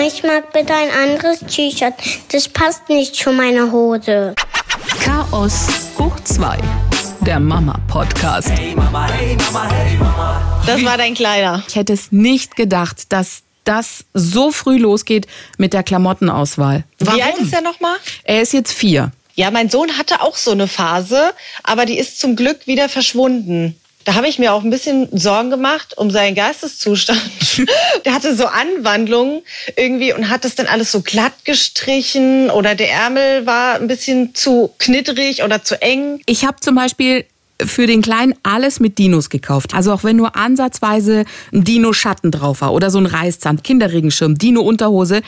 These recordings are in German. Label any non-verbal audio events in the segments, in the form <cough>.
Mama, ich mag bitte ein anderes T-Shirt. Das passt nicht zu meiner Hose. Chaos hoch 2. Der Mama-Podcast. Hey Mama, hey Mama, hey Mama. Das war dein Kleider. Ich hätte es nicht gedacht, dass das so früh losgeht mit der Klamottenauswahl. Wie alt ist er nochmal? Er ist jetzt vier. Ja, mein Sohn hatte auch so eine Phase, aber die ist zum Glück wieder verschwunden. Da habe ich mir auch ein bisschen Sorgen gemacht um seinen Geisteszustand. <laughs> der hatte so Anwandlungen irgendwie und hat das dann alles so glatt gestrichen oder der Ärmel war ein bisschen zu knittrig oder zu eng. Ich habe zum Beispiel für den Kleinen alles mit Dinos gekauft. Also auch wenn nur ansatzweise ein Dino-Schatten drauf war oder so ein Reißzahn, Kinderregenschirm, Dino-Unterhose.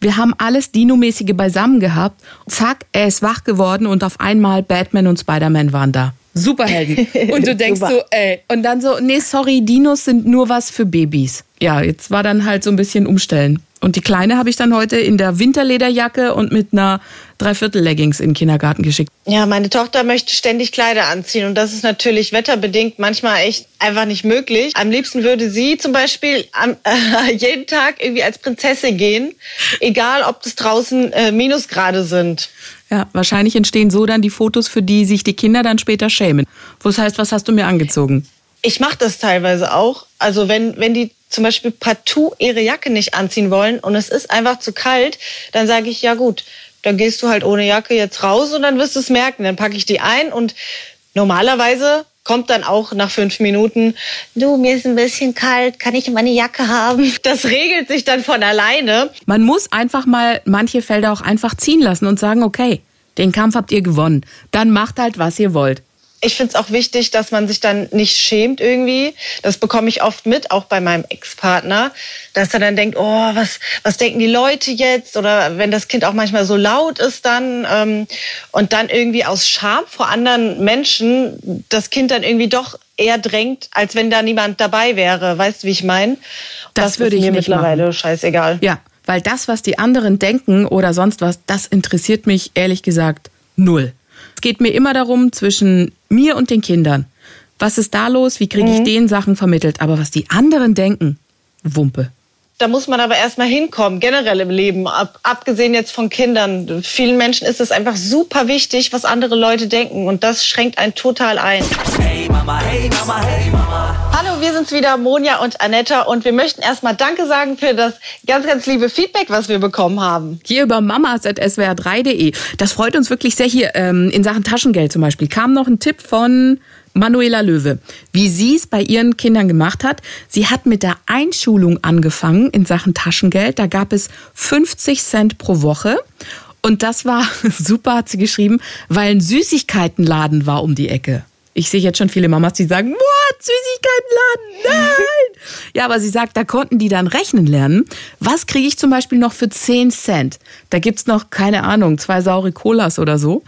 Wir haben alles Dino-mäßige beisammen gehabt. Zack, er ist wach geworden und auf einmal Batman und Spider-Man waren da. Superhelden. <laughs> Und du denkst so, ey. Und dann so, nee, sorry, Dinos sind nur was für Babys. Ja, jetzt war dann halt so ein bisschen umstellen. Und die Kleine habe ich dann heute in der Winterlederjacke und mit einer Dreiviertel-Leggings in den Kindergarten geschickt. Ja, meine Tochter möchte ständig Kleider anziehen und das ist natürlich wetterbedingt manchmal echt einfach nicht möglich. Am liebsten würde sie zum Beispiel am, äh, <laughs> jeden Tag irgendwie als Prinzessin gehen, egal ob das draußen äh, Minusgrade sind. Ja, wahrscheinlich entstehen so dann die Fotos, für die sich die Kinder dann später schämen. Wo es heißt, was hast du mir angezogen? Ich mache das teilweise auch. Also wenn, wenn die zum Beispiel partout ihre Jacke nicht anziehen wollen und es ist einfach zu kalt, dann sage ich, ja gut, dann gehst du halt ohne Jacke jetzt raus und dann wirst du es merken. Dann packe ich die ein und normalerweise kommt dann auch nach fünf Minuten, du, mir ist ein bisschen kalt, kann ich meine Jacke haben? Das regelt sich dann von alleine. Man muss einfach mal manche Felder auch einfach ziehen lassen und sagen, okay, den Kampf habt ihr gewonnen. Dann macht halt, was ihr wollt ich finde es auch wichtig, dass man sich dann nicht schämt irgendwie. Das bekomme ich oft mit, auch bei meinem Ex-Partner, dass er dann denkt, oh, was, was denken die Leute jetzt? Oder wenn das Kind auch manchmal so laut ist dann ähm, und dann irgendwie aus Scham vor anderen Menschen das Kind dann irgendwie doch eher drängt, als wenn da niemand dabei wäre. Weißt du, wie ich meine? Das, das würde ich mir nicht mittlerweile machen. scheißegal. Ja, weil das, was die anderen denken oder sonst was, das interessiert mich ehrlich gesagt null. Es geht mir immer darum, zwischen mir und den Kindern. Was ist da los? Wie kriege ich mhm. den Sachen vermittelt? Aber was die anderen denken, Wumpe. Da muss man aber erstmal hinkommen, generell im Leben, ab, abgesehen jetzt von Kindern. Vielen Menschen ist es einfach super wichtig, was andere Leute denken und das schränkt einen total ein. Hey Mama, hey Mama, hey Mama. Hallo, wir sind's wieder, Monja und Anetta und wir möchten erstmal Danke sagen für das ganz, ganz liebe Feedback, was wir bekommen haben. Hier über mamas.swr3.de. Das freut uns wirklich sehr hier ähm, in Sachen Taschengeld zum Beispiel. Kam noch ein Tipp von Manuela Löwe, wie sie es bei ihren Kindern gemacht hat. Sie hat mit der Einschulung angefangen in Sachen Taschengeld. Da gab es 50 Cent pro Woche. Und das war <laughs> super, hat sie geschrieben, weil ein Süßigkeitenladen war um die Ecke. Ich sehe jetzt schon viele Mamas, die sagen, what, Süßigkeitenladen, nein. ja, aber sie sagt, da konnten die dann rechnen lernen. Was kriege ich zum Beispiel noch für 10 Cent? Da gibt's noch, keine Ahnung, zwei saure Colas oder so.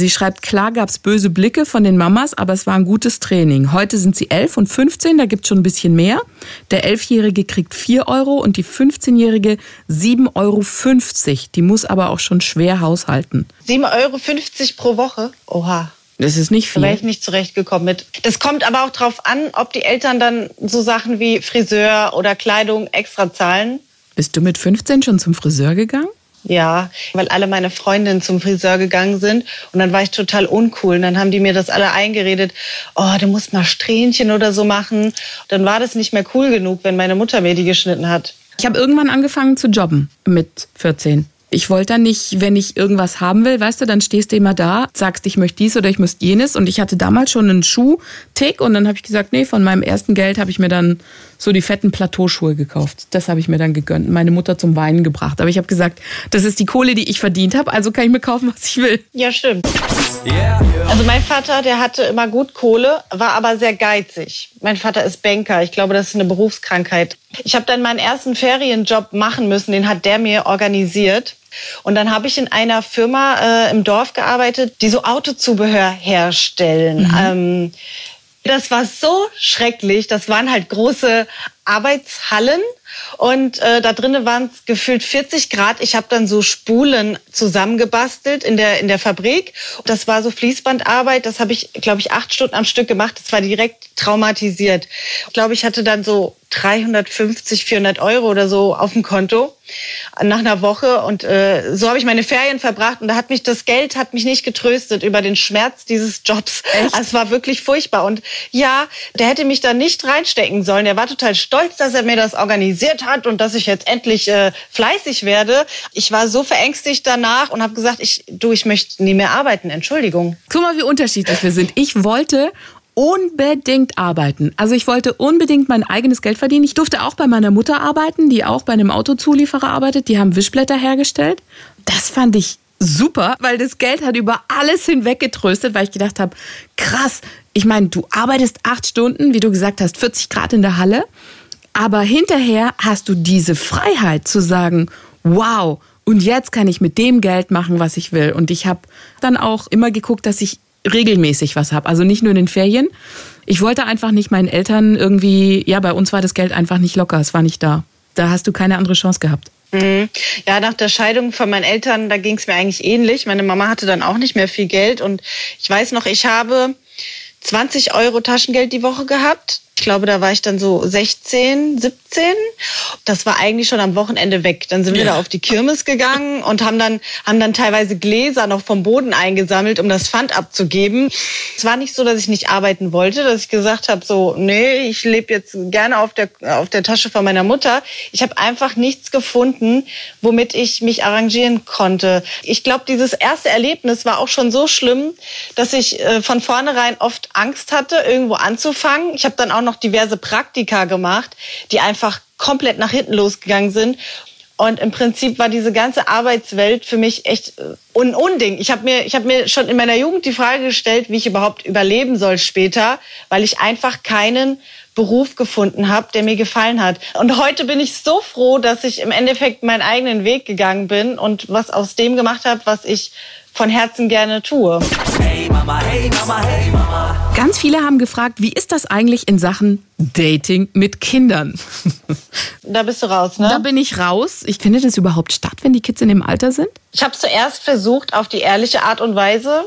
Sie schreibt, klar gab es böse Blicke von den Mamas, aber es war ein gutes Training. Heute sind sie 11 und 15, da gibt es schon ein bisschen mehr. Der 11-Jährige kriegt 4 Euro und die 15-Jährige 7,50 Euro. Die muss aber auch schon schwer haushalten. 7,50 Euro pro Woche? Oha. Das ist nicht viel. Da wäre ich nicht zurechtgekommen mit. Das kommt aber auch darauf an, ob die Eltern dann so Sachen wie Friseur oder Kleidung extra zahlen. Bist du mit 15 schon zum Friseur gegangen? Ja, weil alle meine Freundinnen zum Friseur gegangen sind und dann war ich total uncool. Und dann haben die mir das alle eingeredet, oh, du musst mal Strähnchen oder so machen. Dann war das nicht mehr cool genug, wenn meine Mutter mir die geschnitten hat. Ich habe irgendwann angefangen zu jobben mit 14. Ich wollte dann nicht, wenn ich irgendwas haben will, weißt du, dann stehst du immer da, sagst, ich möchte dies oder ich möchte jenes. Und ich hatte damals schon einen Schuh-Tick und dann habe ich gesagt, nee, von meinem ersten Geld habe ich mir dann so die fetten Plateauschuhe gekauft. Das habe ich mir dann gegönnt, meine Mutter zum Weinen gebracht. Aber ich habe gesagt, das ist die Kohle, die ich verdient habe, also kann ich mir kaufen, was ich will. Ja, stimmt. Also mein Vater, der hatte immer gut Kohle, war aber sehr geizig. Mein Vater ist Banker. Ich glaube, das ist eine Berufskrankheit. Ich habe dann meinen ersten Ferienjob machen müssen, den hat der mir organisiert. Und dann habe ich in einer Firma äh, im Dorf gearbeitet, die so Autozubehör herstellen. Mhm. Ähm, das war so schrecklich. Das waren halt große Arbeitshallen und äh, da drinnen waren es gefühlt 40 Grad. Ich habe dann so Spulen zusammengebastelt in der in der Fabrik. Das war so Fließbandarbeit. Das habe ich, glaube ich, acht Stunden am Stück gemacht. Das war direkt traumatisiert. Ich glaube, ich hatte dann so 350, 400 Euro oder so auf dem Konto. nach einer Woche und äh, so habe ich meine Ferien verbracht und da hat mich das Geld hat mich nicht getröstet über den Schmerz dieses Jobs. Echt? Also es war wirklich furchtbar und ja, der hätte mich da nicht reinstecken sollen. Er war total stolz, dass er mir das organisiert hat und dass ich jetzt endlich äh, fleißig werde. Ich war so verängstigt danach und habe gesagt, ich du, ich möchte nie mehr arbeiten. Entschuldigung. Guck mal, wie unterschiedlich wir sind. Ich wollte unbedingt arbeiten. Also ich wollte unbedingt mein eigenes Geld verdienen. Ich durfte auch bei meiner Mutter arbeiten, die auch bei einem Autozulieferer arbeitet. Die haben Wischblätter hergestellt. Das fand ich super, weil das Geld hat über alles hinweg getröstet, weil ich gedacht habe, krass, ich meine, du arbeitest acht Stunden, wie du gesagt hast, 40 Grad in der Halle, aber hinterher hast du diese Freiheit zu sagen, wow, und jetzt kann ich mit dem Geld machen, was ich will. Und ich habe dann auch immer geguckt, dass ich regelmäßig was habe. Also nicht nur in den Ferien. Ich wollte einfach nicht meinen Eltern irgendwie, ja, bei uns war das Geld einfach nicht locker, es war nicht da. Da hast du keine andere Chance gehabt. Mhm. Ja, nach der Scheidung von meinen Eltern, da ging es mir eigentlich ähnlich. Meine Mama hatte dann auch nicht mehr viel Geld und ich weiß noch, ich habe 20 Euro Taschengeld die Woche gehabt. Ich glaube, da war ich dann so 16, 17. Das war eigentlich schon am Wochenende weg. Dann sind wir da auf die Kirmes gegangen <laughs> und haben dann, haben dann teilweise Gläser noch vom Boden eingesammelt, um das Pfand abzugeben. Es war nicht so, dass ich nicht arbeiten wollte, dass ich gesagt habe, so, nee, ich lebe jetzt gerne auf der, auf der Tasche von meiner Mutter. Ich habe einfach nichts gefunden, womit ich mich arrangieren konnte. Ich glaube, dieses erste Erlebnis war auch schon so schlimm, dass ich äh, von vornherein oft Angst hatte, irgendwo anzufangen. Ich habe dann auch noch diverse Praktika gemacht, die einfach komplett nach hinten losgegangen sind. Und im Prinzip war diese ganze Arbeitswelt für mich echt äh, ein Unding. Ich habe mir, hab mir schon in meiner Jugend die Frage gestellt, wie ich überhaupt überleben soll später, weil ich einfach keinen Beruf gefunden habe, der mir gefallen hat. Und heute bin ich so froh, dass ich im Endeffekt meinen eigenen Weg gegangen bin und was aus dem gemacht habe, was ich von Herzen gerne tue. Hey Mama, hey Mama, hey Mama. Ganz viele haben gefragt, wie ist das eigentlich in Sachen Dating mit Kindern? <laughs> Da bist du raus, ne? Da bin ich raus. Ich finde das überhaupt statt, wenn die Kids in dem Alter sind? Ich habe zuerst versucht auf die ehrliche Art und Weise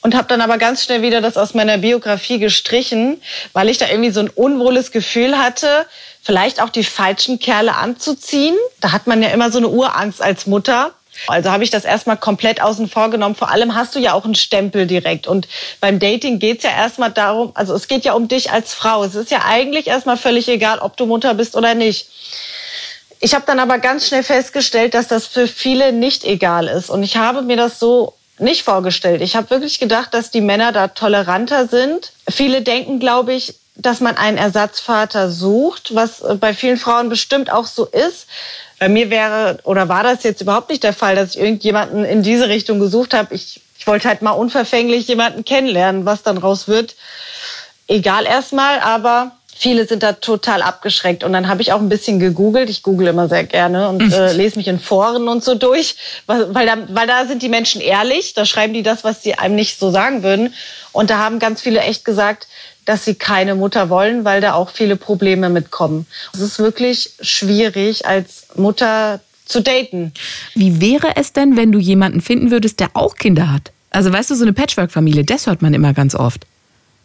und habe dann aber ganz schnell wieder das aus meiner Biografie gestrichen, weil ich da irgendwie so ein unwohles Gefühl hatte, vielleicht auch die falschen Kerle anzuziehen. Da hat man ja immer so eine Urangst als Mutter. Also habe ich das erstmal komplett außen vor genommen. Vor allem hast du ja auch einen Stempel direkt. Und beim Dating geht's ja erstmal darum, also es geht ja um dich als Frau. Es ist ja eigentlich erstmal völlig egal, ob du Mutter bist oder nicht. Ich habe dann aber ganz schnell festgestellt, dass das für viele nicht egal ist. Und ich habe mir das so nicht vorgestellt. Ich habe wirklich gedacht, dass die Männer da toleranter sind. Viele denken, glaube ich, dass man einen Ersatzvater sucht, was bei vielen Frauen bestimmt auch so ist. Bei mir wäre oder war das jetzt überhaupt nicht der Fall, dass ich irgendjemanden in diese Richtung gesucht habe. Ich, ich wollte halt mal unverfänglich jemanden kennenlernen, was dann raus wird. Egal erstmal, aber viele sind da total abgeschreckt. Und dann habe ich auch ein bisschen gegoogelt. Ich google immer sehr gerne und äh, lese mich in Foren und so durch, weil, weil, da, weil da sind die Menschen ehrlich. Da schreiben die das, was sie einem nicht so sagen würden. Und da haben ganz viele echt gesagt, dass sie keine Mutter wollen, weil da auch viele Probleme mitkommen. Es ist wirklich schwierig, als Mutter zu daten. Wie wäre es denn, wenn du jemanden finden würdest, der auch Kinder hat? Also weißt du, so eine Patchwork-Familie, das hört man immer ganz oft.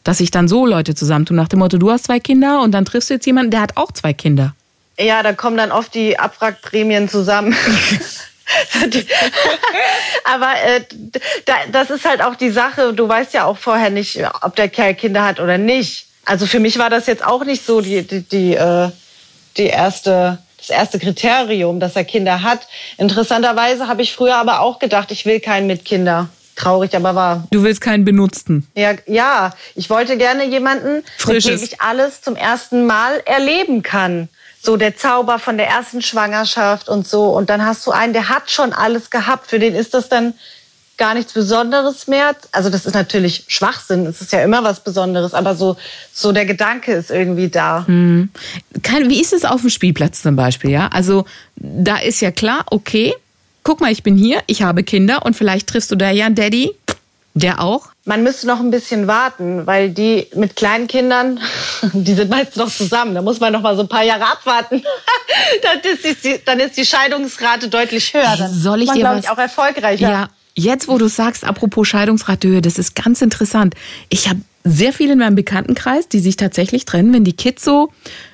Dass sich dann so Leute zusammentun nach dem Motto, du hast zwei Kinder und dann triffst du jetzt jemanden, der hat auch zwei Kinder. Ja, da kommen dann oft die Abwrackprämien zusammen. <laughs> <laughs> Aber äh, da, das ist halt auch die Sache. Du weißt ja auch vorher nicht, ob der Kerl Kinder hat oder nicht. Also für mich war das jetzt auch nicht so die, die, die, äh, die erste, das erste Kriterium, dass er Kinder hat. Interessanterweise habe ich früher aber auch gedacht, ich will keinen mit Kinder. Traurig, aber wahr. Du willst keinen benutzten. Ja, ja, ich wollte gerne jemanden, Frisches. mit dem ich alles zum ersten Mal erleben kann. So der Zauber von der ersten Schwangerschaft und so. Und dann hast du einen, der hat schon alles gehabt. Für den ist das dann gar nichts Besonderes mehr. Also das ist natürlich Schwachsinn. Es ist ja immer was Besonderes. Aber so, so der Gedanke ist irgendwie da. Kein, wie ist es auf dem Spielplatz zum Beispiel, ja? Also da ist ja klar, okay, guck mal, ich bin hier, ich habe Kinder und vielleicht triffst du da ja einen Daddy, der auch. Man müsste noch ein bisschen warten, weil die mit kleinen Kindern, <laughs> die sind meist noch zusammen. Da muss man noch mal so ein paar Jahre abwarten. <laughs> dann, ist die, dann ist die Scheidungsrate deutlich höher. Dann Soll ich man, dir was- ich, auch erfolgreicher. Ja, jetzt wo du sagst, apropos Scheidungsratehöhe, das ist ganz interessant. Ich habe sehr viele in meinem Bekanntenkreis, die sich tatsächlich trennen, wenn die Kids so,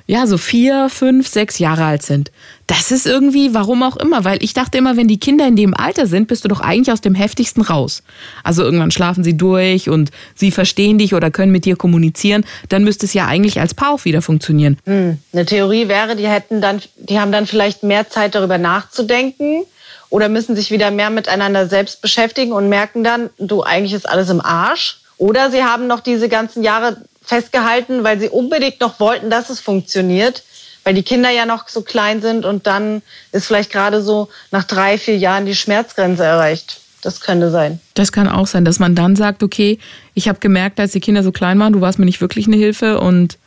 ja, so vier, fünf, sechs Jahre alt sind. Das ist irgendwie, warum auch immer, weil ich dachte immer, wenn die Kinder in dem Alter sind, bist du doch eigentlich aus dem heftigsten raus. Also irgendwann schlafen sie durch und sie verstehen dich oder können mit dir kommunizieren, dann müsste es ja eigentlich als Paar auch wieder funktionieren. Hm. Eine Theorie wäre, die hätten dann, die haben dann vielleicht mehr Zeit darüber nachzudenken oder müssen sich wieder mehr miteinander selbst beschäftigen und merken dann, du, eigentlich ist alles im Arsch oder sie haben noch diese ganzen Jahre festgehalten, weil sie unbedingt noch wollten, dass es funktioniert, weil die Kinder ja noch so klein sind und dann ist vielleicht gerade so nach drei, vier Jahren die Schmerzgrenze erreicht. Das könnte sein. Das kann auch sein, dass man dann sagt, okay, ich habe gemerkt, als die Kinder so klein waren, du warst mir nicht wirklich eine Hilfe und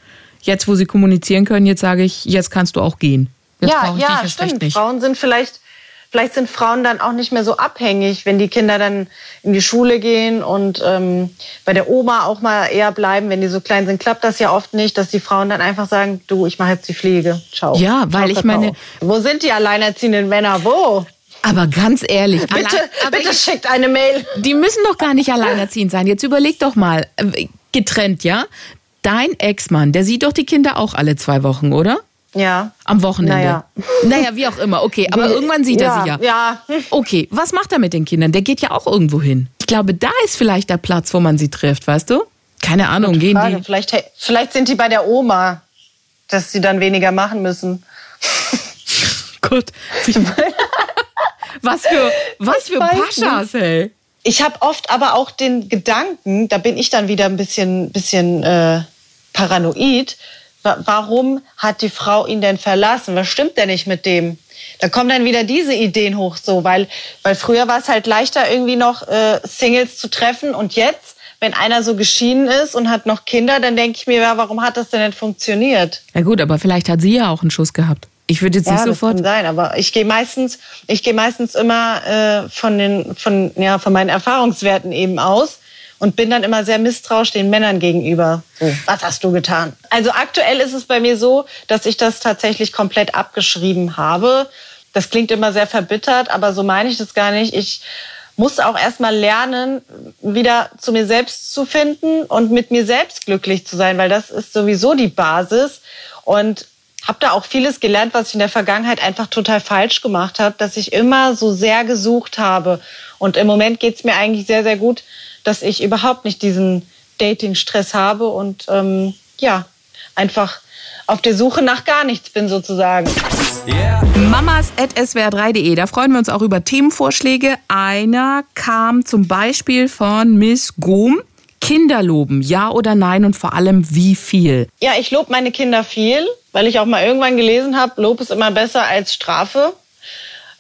jetzt, wo sie kommunizieren können, jetzt sage ich, jetzt kannst du auch gehen. Jetzt ja, ja, stimmt. Frauen sind vielleicht vielleicht sind Frauen dann auch nicht mehr so abhängig, wenn die Kinder dann in die Schule gehen und ähm, bei der Oma auch mal eher bleiben, wenn die so klein sind, klappt das ja oft nicht, dass die Frauen dann einfach sagen, du, ich mache jetzt die Pflege. Ciao. Ja, weil Ciao, ich meine, wo sind die alleinerziehenden Männer? Wo? Aber ganz ehrlich, bitte, allein, bitte ich, schickt eine Mail. Die müssen doch gar nicht alleinerziehend sein. Jetzt überleg doch mal, äh, getrennt, ja? Dein Ex-Mann, der sieht doch die Kinder auch alle zwei Wochen, oder? Ja. Am Wochenende. Naja, <laughs> naja wie auch immer. Okay, aber irgendwann sieht ja, er sie ja. Ja. Okay, was macht er mit den Kindern? Der geht ja auch irgendwo hin. Ich glaube, da ist vielleicht der Platz, wo man sie trifft, weißt du? Keine Ahnung, Gute gehen Frage. die. Vielleicht, vielleicht sind die bei der Oma, dass sie dann weniger machen müssen. <laughs> Gut. was für, was für Paschas, ey. Ich habe oft aber auch den Gedanken, da bin ich dann wieder ein bisschen, bisschen äh, paranoid, warum hat die Frau ihn denn verlassen? Was stimmt denn nicht mit dem? Da kommen dann wieder diese Ideen hoch, so, weil, weil früher war es halt leichter, irgendwie noch äh, Singles zu treffen und jetzt, wenn einer so geschieden ist und hat noch Kinder, dann denke ich mir, ja, warum hat das denn nicht funktioniert? Ja gut, aber vielleicht hat sie ja auch einen Schuss gehabt. Ich würde jetzt ja, nicht sofort. Das kann sein, aber ich gehe meistens, ich gehe meistens immer äh, von den, von ja, von meinen Erfahrungswerten eben aus und bin dann immer sehr misstrauisch den Männern gegenüber. So, was hast du getan? Also aktuell ist es bei mir so, dass ich das tatsächlich komplett abgeschrieben habe. Das klingt immer sehr verbittert, aber so meine ich das gar nicht. Ich muss auch erstmal lernen, wieder zu mir selbst zu finden und mit mir selbst glücklich zu sein, weil das ist sowieso die Basis. Und habe da auch vieles gelernt, was ich in der Vergangenheit einfach total falsch gemacht habe, dass ich immer so sehr gesucht habe. Und im Moment geht's mir eigentlich sehr, sehr gut, dass ich überhaupt nicht diesen Dating-Stress habe und ähm, ja, einfach auf der Suche nach gar nichts bin sozusagen. Yeah. Mamas.swr3.de, da freuen wir uns auch über Themenvorschläge. Einer kam zum Beispiel von Miss Gom. Kinder loben, ja oder nein und vor allem wie viel? Ja, ich lobe meine Kinder viel, weil ich auch mal irgendwann gelesen habe, Lob ist immer besser als Strafe.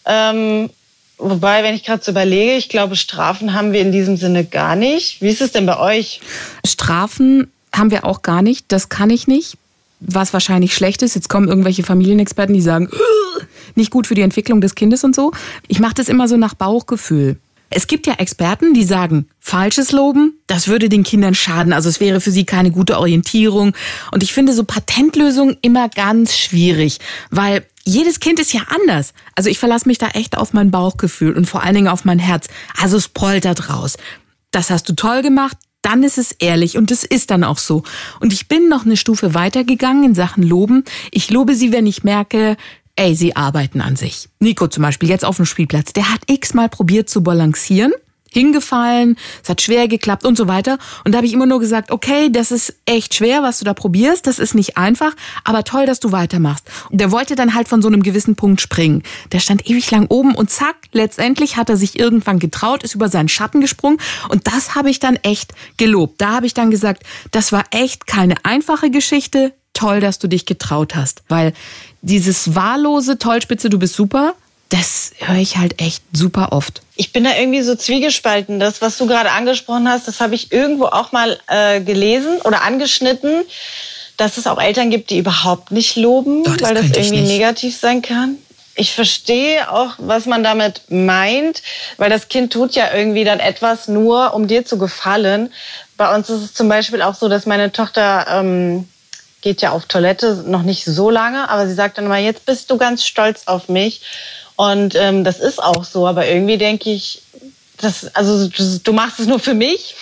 Ähm, Wobei, wenn ich gerade so überlege, ich glaube, Strafen haben wir in diesem Sinne gar nicht. Wie ist es denn bei euch? Strafen haben wir auch gar nicht. Das kann ich nicht. Was wahrscheinlich schlecht ist. Jetzt kommen irgendwelche Familienexperten, die sagen, nicht gut für die Entwicklung des Kindes und so. Ich mache das immer so nach Bauchgefühl. Es gibt ja Experten, die sagen, falsches Loben, das würde den Kindern schaden. Also es wäre für sie keine gute Orientierung. Und ich finde so Patentlösungen immer ganz schwierig, weil jedes Kind ist ja anders. Also ich verlasse mich da echt auf mein Bauchgefühl und vor allen Dingen auf mein Herz. Also es poltert raus. Das hast du toll gemacht, dann ist es ehrlich und es ist dann auch so. Und ich bin noch eine Stufe weitergegangen in Sachen Loben. Ich lobe sie, wenn ich merke, ey, sie arbeiten an sich. Nico zum Beispiel, jetzt auf dem Spielplatz, der hat x-mal probiert zu balancieren hingefallen, es hat schwer geklappt und so weiter. Und da habe ich immer nur gesagt, okay, das ist echt schwer, was du da probierst, das ist nicht einfach, aber toll, dass du weitermachst. Und der wollte dann halt von so einem gewissen Punkt springen. Der stand ewig lang oben und zack, letztendlich hat er sich irgendwann getraut, ist über seinen Schatten gesprungen und das habe ich dann echt gelobt. Da habe ich dann gesagt, das war echt keine einfache Geschichte, toll, dass du dich getraut hast, weil dieses wahllose Tollspitze, du bist super, das höre ich halt echt super oft. Ich bin da irgendwie so zwiegespalten. Das, was du gerade angesprochen hast, das habe ich irgendwo auch mal äh, gelesen oder angeschnitten, dass es auch Eltern gibt, die überhaupt nicht loben, Doch, das weil das irgendwie negativ sein kann. Ich verstehe auch, was man damit meint, weil das Kind tut ja irgendwie dann etwas nur, um dir zu gefallen. Bei uns ist es zum Beispiel auch so, dass meine Tochter ähm, geht ja auf Toilette noch nicht so lange, aber sie sagt dann immer, jetzt bist du ganz stolz auf mich. Und ähm, das ist auch so, aber irgendwie denke ich, das, also das, du machst es nur für mich.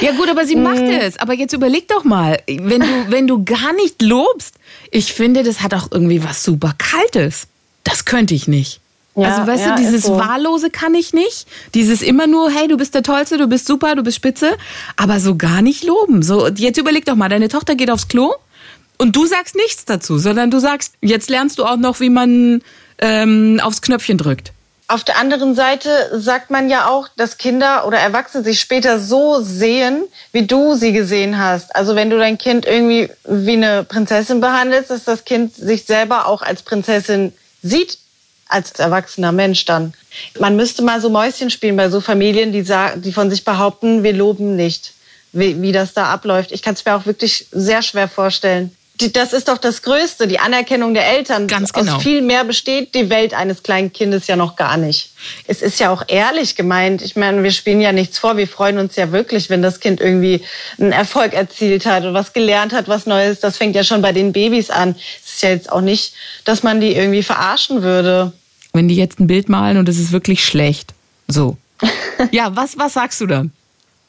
Ja gut, aber sie Mhm. macht es. Aber jetzt überleg doch mal, wenn du, wenn du gar nicht lobst, ich finde, das hat auch irgendwie was super Kaltes. Das könnte ich nicht. Ja, also weißt ja, du, dieses so. Wahllose kann ich nicht. Dieses immer nur, hey, du bist der Tollste, du bist super, du bist spitze. Aber so gar nicht loben. So, jetzt überleg doch mal, deine Tochter geht aufs Klo und du sagst nichts dazu, sondern du sagst, jetzt lernst du auch noch, wie man ähm, aufs Knöpfchen drückt. Auf der anderen Seite sagt man ja auch, dass Kinder oder Erwachsene sich später so sehen, wie du sie gesehen hast. Also wenn du dein Kind irgendwie wie eine Prinzessin behandelst, dass das Kind sich selber auch als Prinzessin sieht, als erwachsener Mensch dann. Man müsste mal so Mäuschen spielen bei so Familien, die, sagen, die von sich behaupten, wir loben nicht, wie, wie das da abläuft. Ich kann es mir auch wirklich sehr schwer vorstellen. Die, das ist doch das Größte, die Anerkennung der Eltern. Ganz genau. Aus viel mehr besteht die Welt eines kleinen Kindes ja noch gar nicht. Es ist ja auch ehrlich gemeint. Ich meine, wir spielen ja nichts vor. Wir freuen uns ja wirklich, wenn das Kind irgendwie einen Erfolg erzielt hat und was gelernt hat, was Neues. Das fängt ja schon bei den Babys an. Es ist ja jetzt auch nicht, dass man die irgendwie verarschen würde. Wenn die jetzt ein Bild malen und es ist wirklich schlecht. So. <laughs> Ja, was, was sagst du dann?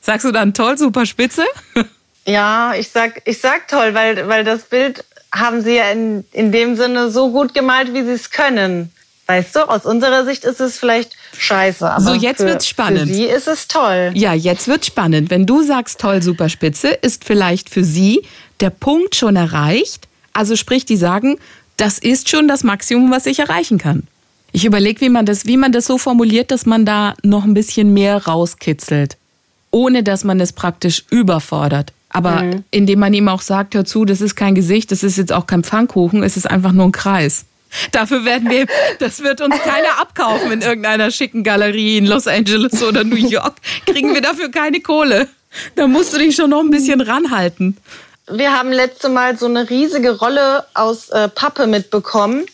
Sagst du dann toll, super spitze? <laughs> Ja, ich sag, ich sag toll, weil, weil das Bild haben sie ja in, in dem Sinne so gut gemalt, wie sie es können. Weißt du, aus unserer Sicht ist es vielleicht scheiße. Aber So, jetzt für, wird's spannend. Für sie ist es toll. Ja, jetzt wird spannend. Wenn du sagst toll, super spitze, ist vielleicht für sie der Punkt schon erreicht. Also sprich, die sagen, das ist schon das Maximum, was ich erreichen kann. Ich überlege, wie man das, wie man das so formuliert, dass man da noch ein bisschen mehr rauskitzelt, ohne dass man es praktisch überfordert. Aber indem man ihm auch sagt, hör zu, das ist kein Gesicht, das ist jetzt auch kein Pfannkuchen, es ist einfach nur ein Kreis. Dafür werden wir, das wird uns keiner abkaufen in irgendeiner schicken Galerie in Los Angeles oder New York. Kriegen wir dafür keine Kohle. Da musst du dich schon noch ein bisschen ranhalten. Wir haben letzte Mal so eine riesige Rolle aus äh, Pappe mitbekommen,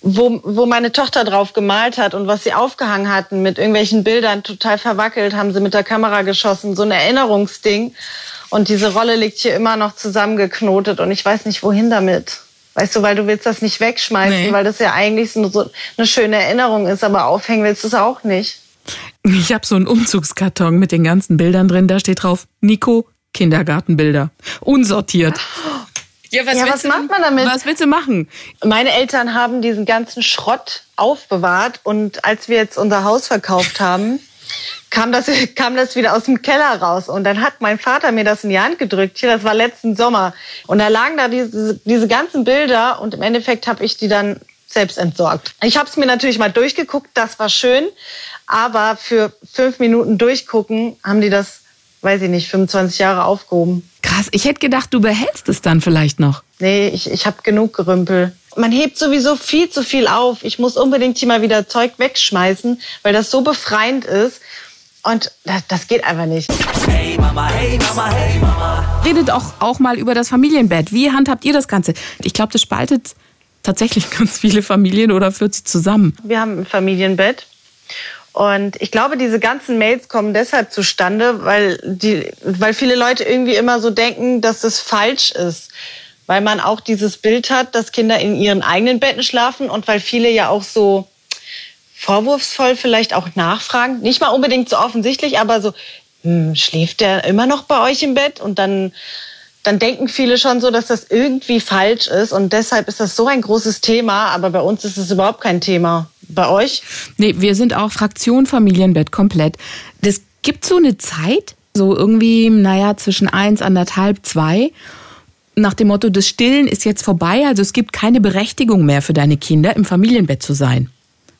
wo, wo meine Tochter drauf gemalt hat und was sie aufgehangen hatten mit irgendwelchen Bildern, total verwackelt, haben sie mit der Kamera geschossen, so ein Erinnerungsding. Und diese Rolle liegt hier immer noch zusammengeknotet und ich weiß nicht, wohin damit. Weißt du, weil du willst das nicht wegschmeißen, Nee. weil das ja eigentlich so eine schöne Erinnerung ist, aber aufhängen willst du es auch nicht. Ich habe so einen Umzugskarton mit den ganzen Bildern drin. Da steht drauf, Nico, Kindergartenbilder. Unsortiert. Ja, was, Ja, was du, macht man damit? Was willst du machen? Meine Eltern haben diesen ganzen Schrott aufbewahrt und als wir jetzt unser Haus verkauft haben, kam das, <laughs> kam das wieder aus dem Keller raus. Und dann hat mein Vater mir das in die Hand gedrückt. Hier, das war letzten Sommer. Und da lagen da diese, diese ganzen Bilder und im Endeffekt habe ich die dann selbst entsorgt. Ich habe es mir natürlich mal durchgeguckt, das war schön. Aber für fünf Minuten durchgucken haben die das, weiß ich nicht, 25 Jahre aufgehoben. Krass, ich hätte gedacht, du behältst es dann vielleicht noch. Nee, ich, ich habe genug Gerümpel. Man hebt sowieso viel zu viel auf. Ich muss unbedingt hier mal wieder Zeug wegschmeißen, weil das so befreiend ist. Und das, das geht einfach nicht. Hey Mama, hey Mama, hey Mama. Redet auch, auch mal über das Familienbett. Wie handhabt ihr das Ganze? Ich glaube, das spaltet tatsächlich <laughs> ganz viele Familien oder führt sie zusammen. Wir haben ein Familienbett. Und ich glaube, diese ganzen Mails kommen deshalb zustande, weil, die, weil viele Leute irgendwie immer so denken, dass das falsch ist. Weil man auch dieses Bild hat, dass Kinder in ihren eigenen Betten schlafen und weil viele ja auch so vorwurfsvoll vielleicht auch nachfragen. Nicht mal unbedingt so offensichtlich, aber so, hm, schläft der immer noch bei euch im Bett? Und dann, dann denken viele schon so, dass das irgendwie falsch ist. Und deshalb ist das so ein großes Thema. Aber bei uns ist es überhaupt kein Thema. Bei euch? Nee, wir sind auch Fraktion Familienbett komplett. Das gibt so eine Zeit, so irgendwie, naja, zwischen eins, anderthalb, zwei. Nach dem Motto, das Stillen ist jetzt vorbei, also es gibt keine Berechtigung mehr für deine Kinder, im Familienbett zu sein.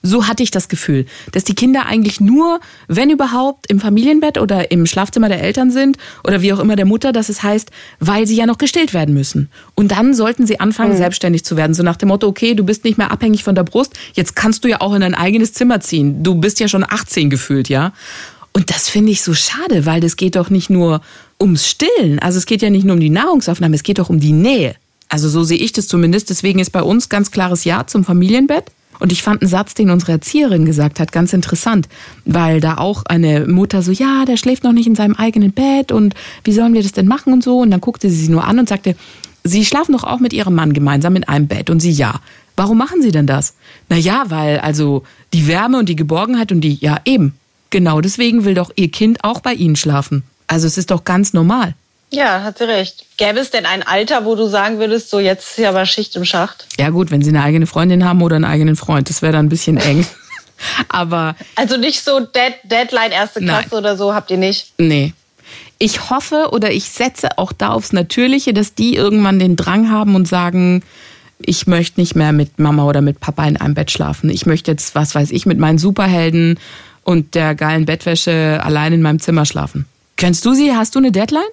So hatte ich das Gefühl, dass die Kinder eigentlich nur, wenn überhaupt, im Familienbett oder im Schlafzimmer der Eltern sind oder wie auch immer der Mutter, dass es heißt, weil sie ja noch gestillt werden müssen. Und dann sollten sie anfangen, selbstständig zu werden. So nach dem Motto, okay, du bist nicht mehr abhängig von der Brust, jetzt kannst du ja auch in dein eigenes Zimmer ziehen. Du bist ja schon 18 gefühlt, ja. Und das finde ich so schade, weil das geht doch nicht nur ums Stillen. Also es geht ja nicht nur um die Nahrungsaufnahme, es geht doch um die Nähe. Also so sehe ich das zumindest. Deswegen ist bei uns ganz klares Ja zum Familienbett. Und ich fand einen Satz, den unsere Erzieherin gesagt hat, ganz interessant, weil da auch eine Mutter so, ja, der schläft noch nicht in seinem eigenen Bett und wie sollen wir das denn machen und so. Und dann guckte sie sie nur an und sagte, Sie schlafen doch auch mit Ihrem Mann gemeinsam in einem Bett. Und sie, ja. Warum machen Sie denn das? Na ja, weil also die Wärme und die Geborgenheit und die, ja eben. genau deswegen will doch ihr Kind auch bei ihnen schlafen. Also es ist doch ganz normal. Ja, hat sie recht. Gäbe es denn ein Alter, wo du sagen würdest, so jetzt ist ja aber Schicht im Schacht? Ja gut, wenn sie eine eigene Freundin haben oder einen eigenen Freund, das wäre dann ein bisschen eng. <laughs> Aber Also nicht so Dead, Deadline erste Nein. Klasse oder so habt ihr nicht. nee. Ich hoffe oder ich setze auch da aufs Natürliche, dass die irgendwann den Drang haben und sagen, ich möchte nicht mehr mit Mama oder mit Papa in einem Bett schlafen. Ich möchte jetzt, was weiß ich, mit meinen Superhelden und der geilen Bettwäsche allein in meinem Zimmer schlafen. Kennst du sie? Hast du eine Deadline?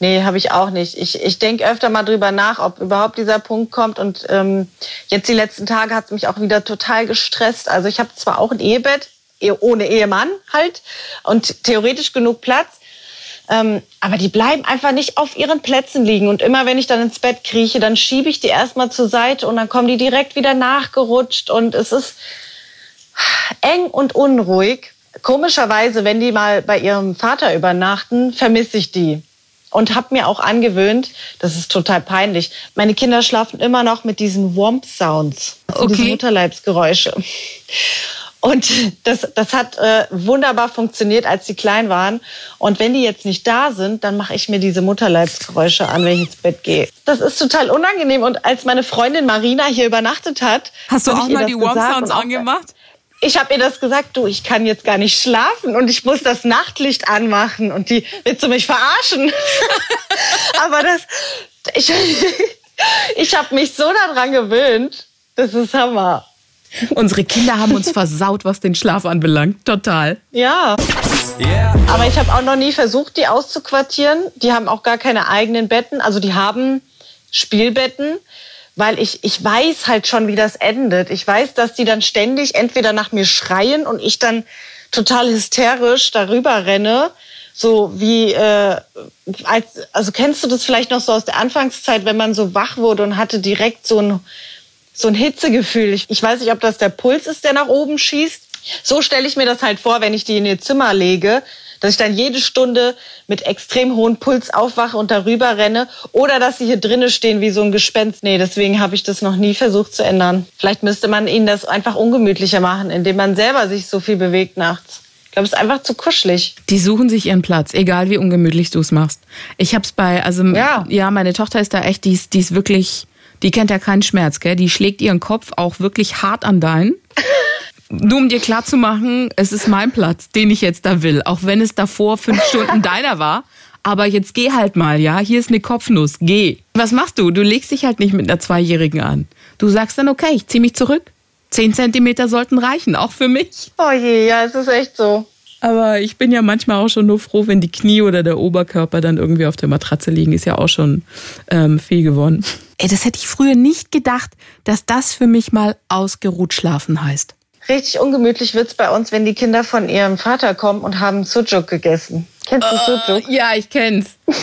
Nee, habe ich auch nicht. Ich, ich denke öfter mal drüber nach, ob überhaupt dieser Punkt kommt. Und ähm, jetzt die letzten Tage hat es mich auch wieder total gestresst. Also ich habe zwar auch ein Ehebett, eh- ohne Ehemann halt, und theoretisch genug Platz. Ähm, aber die bleiben einfach nicht auf ihren Plätzen liegen. Und immer wenn ich dann ins Bett krieche, dann schiebe ich die erstmal zur Seite und dann kommen die direkt wieder nachgerutscht. Und es ist eng und unruhig. Komischerweise, wenn die mal bei ihrem Vater übernachten, vermisse ich die. Und habe mir auch angewöhnt, das ist total peinlich, meine Kinder schlafen immer noch mit diesen Womp-Sounds, also diese Okay. Mutterleibsgeräusche. Und das, das hat äh, wunderbar funktioniert, als sie klein waren. Und wenn die jetzt nicht da sind, dann mache ich mir diese Mutterleibsgeräusche an, wenn ich ins Bett gehe. Das ist total unangenehm. Und als meine Freundin Marina hier übernachtet hat, Hast du auch mal die gesagt Warm Sounds und auch- angemacht? Ich habe ihr das gesagt, du, ich kann jetzt gar nicht schlafen und ich muss das Nachtlicht anmachen und die willst du mich verarschen? <laughs> Aber das, ich, <laughs> ich habe mich so daran gewöhnt, das ist Hammer. Unsere Kinder haben uns versaut, was den Schlaf anbelangt. Total. Ja, Yeah. aber ich habe auch noch nie versucht, die auszuquartieren. Die haben auch gar keine eigenen Betten, also die haben Spielbetten. Weil ich, ich weiß halt schon, wie das endet. Ich weiß, dass die dann ständig entweder nach mir schreien und ich dann total hysterisch darüber renne. So wie, äh, als, also kennst du das vielleicht noch so aus der Anfangszeit, wenn man so wach wurde und hatte direkt so ein, so ein Hitzegefühl. Ich, ich weiß nicht, ob das der Puls ist, der nach oben schießt. So stelle ich mir das halt vor, wenn ich die in ihr Zimmer lege, dass ich dann jede Stunde mit extrem hohem Puls aufwache und darüber renne oder dass sie hier drinnen stehen wie so ein Gespenst. Nee, deswegen habe ich das noch nie versucht zu ändern. Vielleicht müsste man ihnen das einfach ungemütlicher machen, indem man selber sich so viel bewegt nachts. Ich glaube, es ist einfach zu kuschelig. Die suchen sich ihren Platz, egal wie ungemütlich du es machst. Ich hab's bei, also Ja. ja, meine Tochter ist da echt, die ist, die ist wirklich, die kennt ja keinen Schmerz, gell? Die schlägt ihren Kopf auch wirklich hart an deinen. <laughs> Nur um dir klarzumachen, es ist mein Platz, den ich jetzt da will, auch wenn es davor fünf <laughs> Stunden deiner war. Aber jetzt geh halt mal, ja? Hier ist eine Kopfnuss, geh. Was machst du? Du legst dich halt nicht mit einer Zweijährigen an. Du sagst dann, okay, ich zieh mich zurück. Zehn Zentimeter sollten reichen, auch für mich. Oh je, ja, es ist echt so. Aber ich bin ja manchmal auch schon nur froh, wenn die Knie oder der Oberkörper dann irgendwie auf der Matratze liegen. Ist ja auch schon ähm, viel gewonnen. Ey, das hätte ich früher nicht gedacht, dass das für mich mal ausgeruht schlafen heißt. Richtig ungemütlich wird's bei uns, wenn die Kinder von ihrem Vater kommen und haben Sujuk gegessen. Kennst du Sujuk? Ja, ich kenn's. <laughs>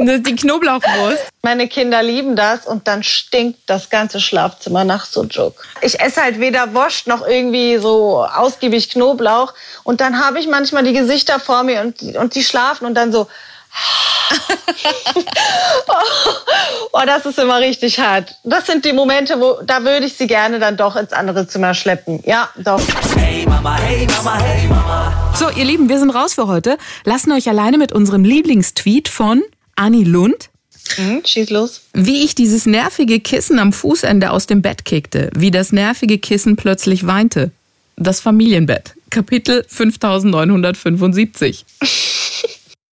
Das ist die Knoblauchwurst. Meine Kinder lieben das und dann stinkt das ganze Schlafzimmer nach Sujuk. Ich esse halt weder Wurst noch irgendwie so ausgiebig Knoblauch und dann habe ich manchmal die Gesichter vor mir und, die- und die schlafen und dann so. <laughs> oh, das ist immer richtig hart. Das sind die Momente, wo da würde ich sie gerne dann doch ins andere Zimmer schleppen. Ja, doch. Hey Mama, hey Mama, hey Mama. So, ihr Lieben, wir sind raus für heute. Lassen euch alleine mit unserem Lieblingstweet von Anni Lund. Hm, schieß los. Wie ich dieses nervige Kissen am Fußende aus dem Bett kickte, wie das nervige Kissen plötzlich weinte. Das Familienbett. Kapitel 5975.